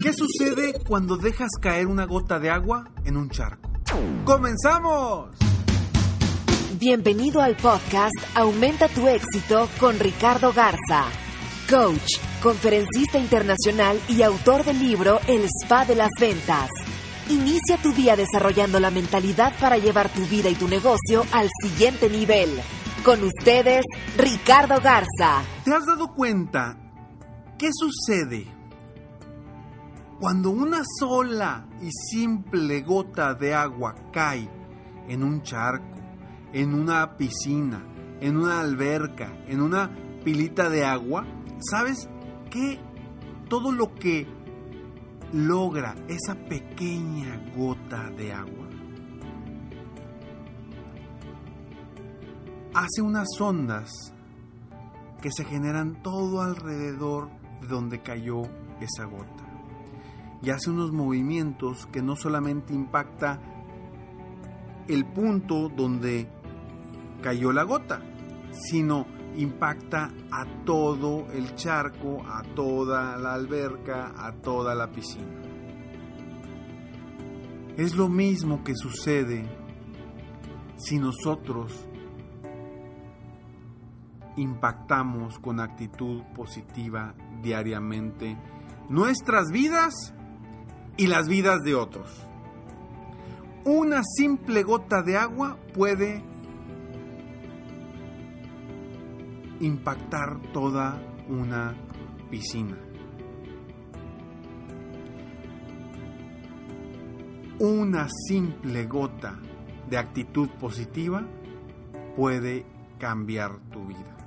¿Qué sucede cuando dejas caer una gota de agua en un charco? ¡Comenzamos! Bienvenido al podcast Aumenta tu éxito con Ricardo Garza, coach, conferencista internacional y autor del libro El Spa de las Ventas. Inicia tu día desarrollando la mentalidad para llevar tu vida y tu negocio al siguiente nivel. Con ustedes, Ricardo Garza. ¿Te has dado cuenta qué sucede cuando una sola y simple gota de agua cae en un charco, en una piscina, en una alberca, en una pilita de agua, ¿sabes qué? Todo lo que logra esa pequeña gota de agua hace unas ondas que se generan todo alrededor de donde cayó esa gota y hace unos movimientos que no solamente impacta el punto donde cayó la gota, sino impacta a todo el charco, a toda la alberca, a toda la piscina. Es lo mismo que sucede si nosotros impactamos con actitud positiva diariamente nuestras vidas y las vidas de otros. Una simple gota de agua puede impactar toda una piscina. Una simple gota de actitud positiva puede cambiar tu vida.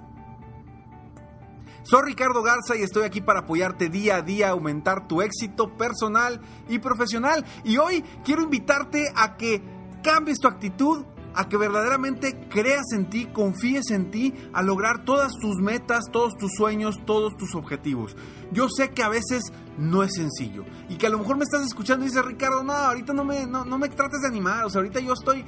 Soy Ricardo Garza y estoy aquí para apoyarte día a día aumentar tu éxito personal y profesional. Y hoy quiero invitarte a que cambies tu actitud, a que verdaderamente creas en ti, confíes en ti, a lograr todas tus metas, todos tus sueños, todos tus objetivos. Yo sé que a veces no es sencillo y que a lo mejor me estás escuchando y dices, Ricardo, no, ahorita no me, no, no me trates de animar, o sea, ahorita yo estoy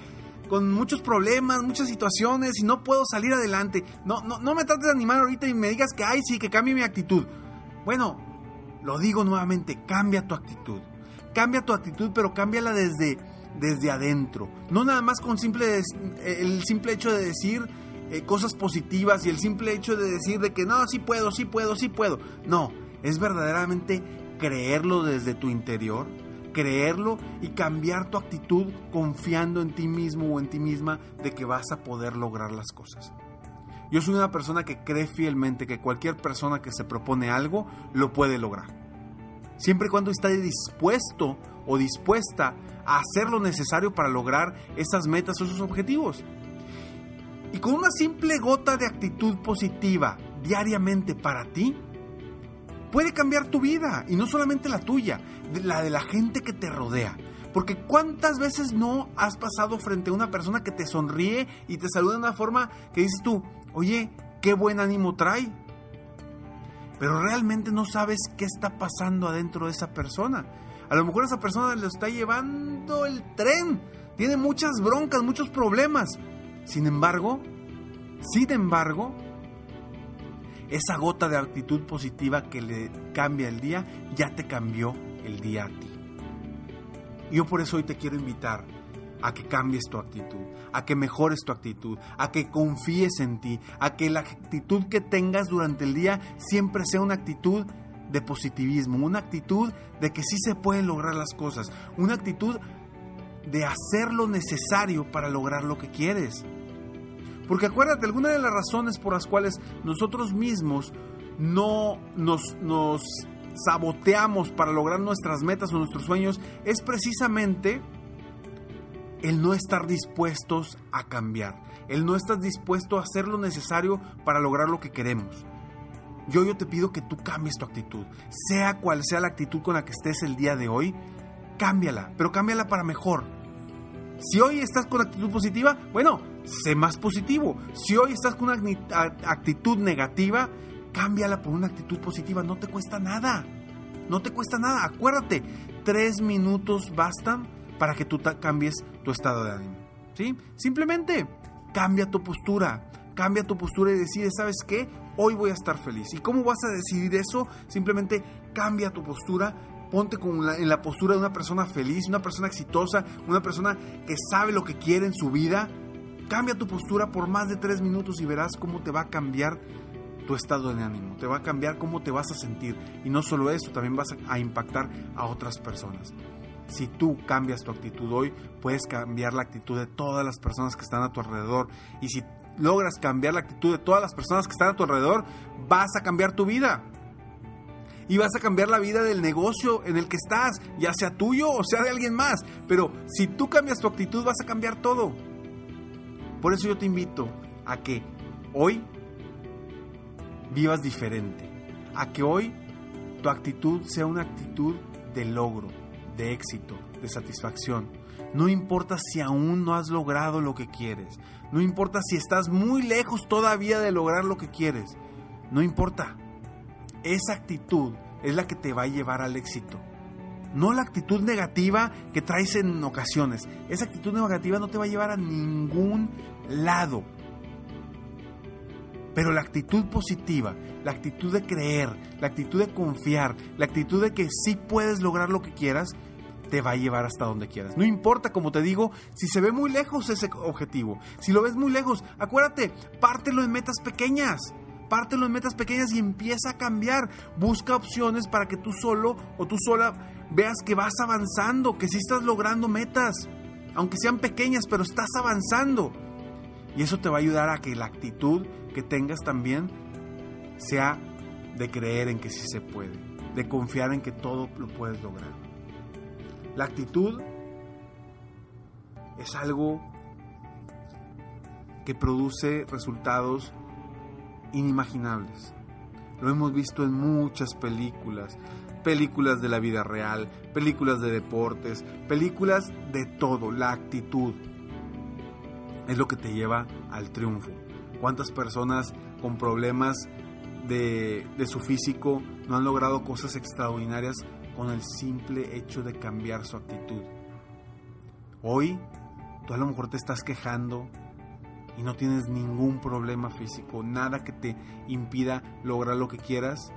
con muchos problemas, muchas situaciones y no puedo salir adelante. No, no, no me trates de animar ahorita y me digas que, ay, sí, que cambie mi actitud. Bueno, lo digo nuevamente, cambia tu actitud. Cambia tu actitud, pero cámbiala desde, desde adentro. No nada más con simple, el simple hecho de decir eh, cosas positivas y el simple hecho de decir de que no, sí puedo, sí puedo, sí puedo. No, es verdaderamente creerlo desde tu interior creerlo y cambiar tu actitud confiando en ti mismo o en ti misma de que vas a poder lograr las cosas. Yo soy una persona que cree fielmente que cualquier persona que se propone algo lo puede lograr. Siempre y cuando esté dispuesto o dispuesta a hacer lo necesario para lograr esas metas o esos objetivos. Y con una simple gota de actitud positiva diariamente para ti, puede cambiar tu vida y no solamente la tuya, la de la gente que te rodea. Porque cuántas veces no has pasado frente a una persona que te sonríe y te saluda de una forma que dices tú, oye, qué buen ánimo trae. Pero realmente no sabes qué está pasando adentro de esa persona. A lo mejor esa persona le está llevando el tren. Tiene muchas broncas, muchos problemas. Sin embargo, sin embargo, esa gota de actitud positiva que le cambia el día, ya te cambió el día a ti. Yo por eso hoy te quiero invitar a que cambies tu actitud, a que mejores tu actitud, a que confíes en ti, a que la actitud que tengas durante el día siempre sea una actitud de positivismo, una actitud de que sí se pueden lograr las cosas, una actitud de hacer lo necesario para lograr lo que quieres. Porque acuérdate, alguna de las razones por las cuales nosotros mismos no nos, nos saboteamos para lograr nuestras metas o nuestros sueños es precisamente el no estar dispuestos a cambiar, el no estar dispuesto a hacer lo necesario para lograr lo que queremos. Yo, yo te pido que tú cambies tu actitud, sea cual sea la actitud con la que estés el día de hoy, cámbiala, pero cámbiala para mejor. Si hoy estás con actitud positiva, bueno, sé más positivo. Si hoy estás con una actitud negativa, cámbiala por una actitud positiva, no te cuesta nada. No te cuesta nada, acuérdate, tres minutos bastan para que tú cambies tu estado de ánimo. ¿sí? Simplemente cambia tu postura, cambia tu postura y decide, ¿sabes qué? Hoy voy a estar feliz. ¿Y cómo vas a decidir eso? Simplemente cambia tu postura, ponte en la postura de una persona feliz, una persona exitosa, una persona que sabe lo que quiere en su vida. Cambia tu postura por más de tres minutos y verás cómo te va a cambiar tu estado de ánimo, te va a cambiar cómo te vas a sentir. Y no solo eso, también vas a impactar a otras personas. Si tú cambias tu actitud hoy, puedes cambiar la actitud de todas las personas que están a tu alrededor. Y si logras cambiar la actitud de todas las personas que están a tu alrededor, vas a cambiar tu vida. Y vas a cambiar la vida del negocio en el que estás, ya sea tuyo o sea de alguien más. Pero si tú cambias tu actitud, vas a cambiar todo. Por eso yo te invito a que hoy vivas diferente. A que hoy tu actitud sea una actitud de logro, de éxito, de satisfacción. No importa si aún no has logrado lo que quieres. No importa si estás muy lejos todavía de lograr lo que quieres. No importa. Esa actitud es la que te va a llevar al éxito. No la actitud negativa que traes en ocasiones. Esa actitud negativa no te va a llevar a ningún lado. Pero la actitud positiva, la actitud de creer, la actitud de confiar, la actitud de que sí puedes lograr lo que quieras, te va a llevar hasta donde quieras. No importa, como te digo, si se ve muy lejos ese objetivo. Si lo ves muy lejos, acuérdate, pártelo en metas pequeñas. Pártelo en metas pequeñas y empieza a cambiar. Busca opciones para que tú solo o tú sola veas que vas avanzando, que sí estás logrando metas. Aunque sean pequeñas, pero estás avanzando. Y eso te va a ayudar a que la actitud que tengas también sea de creer en que sí se puede, de confiar en que todo lo puedes lograr. La actitud es algo que produce resultados inimaginables. Lo hemos visto en muchas películas, películas de la vida real, películas de deportes, películas de todo. La actitud es lo que te lleva al triunfo cuántas personas con problemas de, su físico no han logrado cosas extraordinarias con el simple hecho de cambiar su actitud. Hoy tú a lo mejor te estás quejando y no tienes ningún problema físico, nada que te impida lograr lo que quieras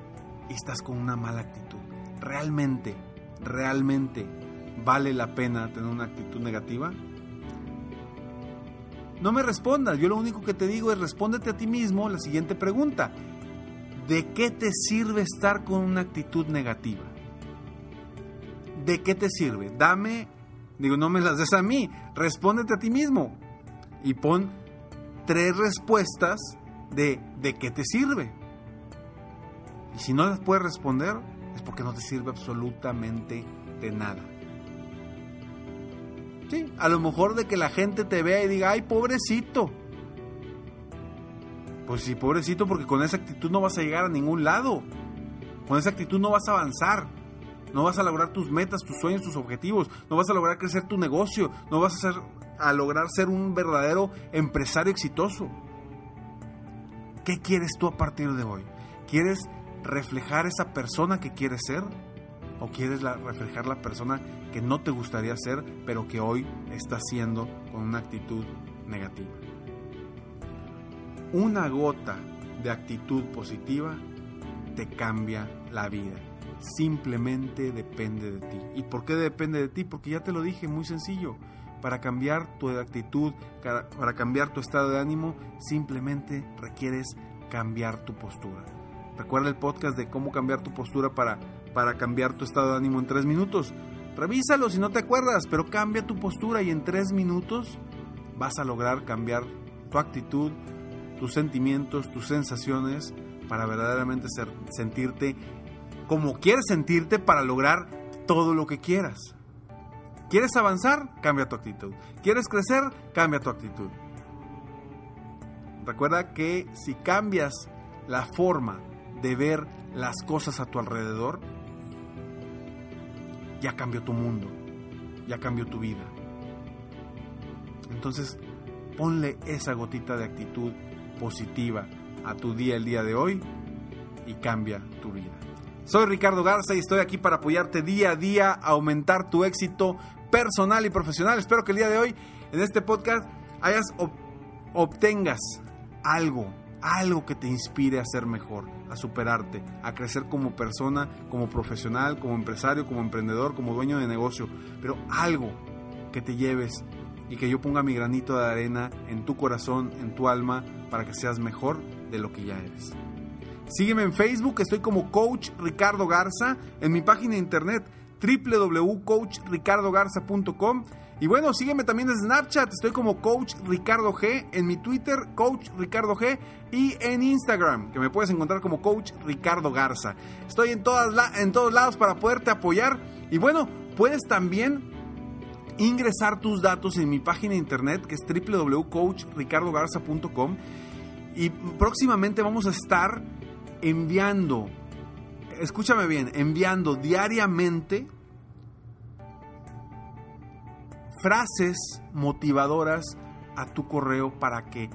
estás con una mala actitud. Realmente, realmente vale la pena tener una actitud negativa? No me respondas, yo lo único que te digo es respóndete a ti mismo la siguiente pregunta. ¿De qué te sirve estar con una actitud negativa? ¿De qué te sirve? Dame, digo, no me las des a mí, respóndete a ti mismo y pon tres respuestas de de qué te sirve. Y si no las puedes responder, es porque no te sirve absolutamente de nada. Sí, a lo mejor de que la gente te vea y diga, ay, pobrecito. Pues sí, pobrecito, porque con esa actitud no vas a llegar a ningún lado. Con esa actitud no vas a avanzar. No vas a lograr tus metas, tus sueños, tus objetivos. No vas a lograr crecer tu negocio. No vas a, a lograr ser un verdadero empresario exitoso. ¿Qué quieres tú a partir de hoy? ¿Quieres reflejar esa persona que quieres ser? ¿O quieres reflejar la persona que no te gustaría ser, pero que hoy estás siendo con una actitud negativa? Una gota de actitud positiva te cambia la vida. Simplemente depende de ti. ¿Y por qué depende de ti? Porque ya te lo dije, muy sencillo. Para cambiar tu actitud, para cambiar tu estado de ánimo, simplemente requieres cambiar tu postura. Recuerda el podcast de cómo cambiar tu postura para, para cambiar tu estado de ánimo en tres minutos. Revísalo si no te acuerdas, pero cambia tu postura y en tres minutos vas a lograr cambiar tu actitud, tus sentimientos, tus sensaciones para verdaderamente ser, sentirte como quieres sentirte para lograr todo lo que quieras. ¿Quieres avanzar? Cambia tu actitud. ¿Quieres crecer? Cambia tu actitud. Recuerda que si cambias la forma de ver las cosas a tu alrededor, ya cambió tu mundo, ya cambió tu vida. Entonces, ponle esa gotita de actitud positiva a tu día el día de hoy y cambia tu vida. Soy Ricardo Garza y estoy aquí para apoyarte día a día aumentar tu éxito personal y profesional. Espero que el día de hoy en este podcast hayas obtengas algo, algo que te inspire a ser mejor, a superarte, a crecer como persona, como profesional, como empresario, como emprendedor, como dueño de negocio, pero algo que te lleves y que yo ponga mi granito de arena en tu corazón, en tu alma, para que seas mejor de lo que ya eres. Sígueme en Facebook, estoy como Coach Ricardo Garza, en mi página de internet www.coachricardogarza.com y bueno, sígueme también en Snapchat, estoy como Coach Ricardo G, en mi Twitter Coach Ricardo G. Y en Instagram, que me puedes encontrar como Coach Ricardo Garza. Estoy en, todas en todos lados para poderte apoyar. Y bueno, puedes también ingresar tus datos en mi página de internet que es www.coachricardogarza.com y próximamente vamos a estar enviando, escúchame bien, enviando diariamente frases motivadoras a tu correo para que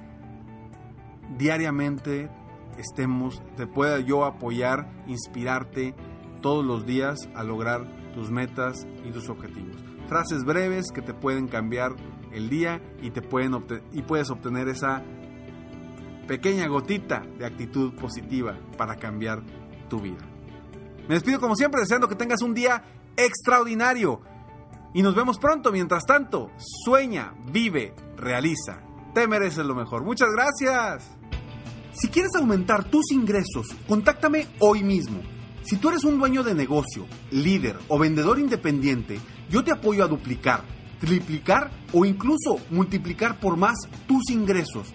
diariamente estemos, te pueda yo apoyar, inspirarte todos los días a lograr tus metas y tus objetivos. Frases breves que te pueden cambiar el día y te pueden y puedes obtener esa pequeña gotita de actitud positiva para cambiar tu vida. Me despido como siempre deseando que tengas un día extraordinario y nos vemos pronto. Mientras tanto, sueña, vive, realiza. Te mereces lo mejor. Muchas gracias. Si quieres aumentar tus ingresos, contáctame hoy mismo. Si tú eres un dueño de negocio, líder o vendedor independiente, yo te apoyo a duplicar, triplicar o incluso multiplicar por más tus ingresos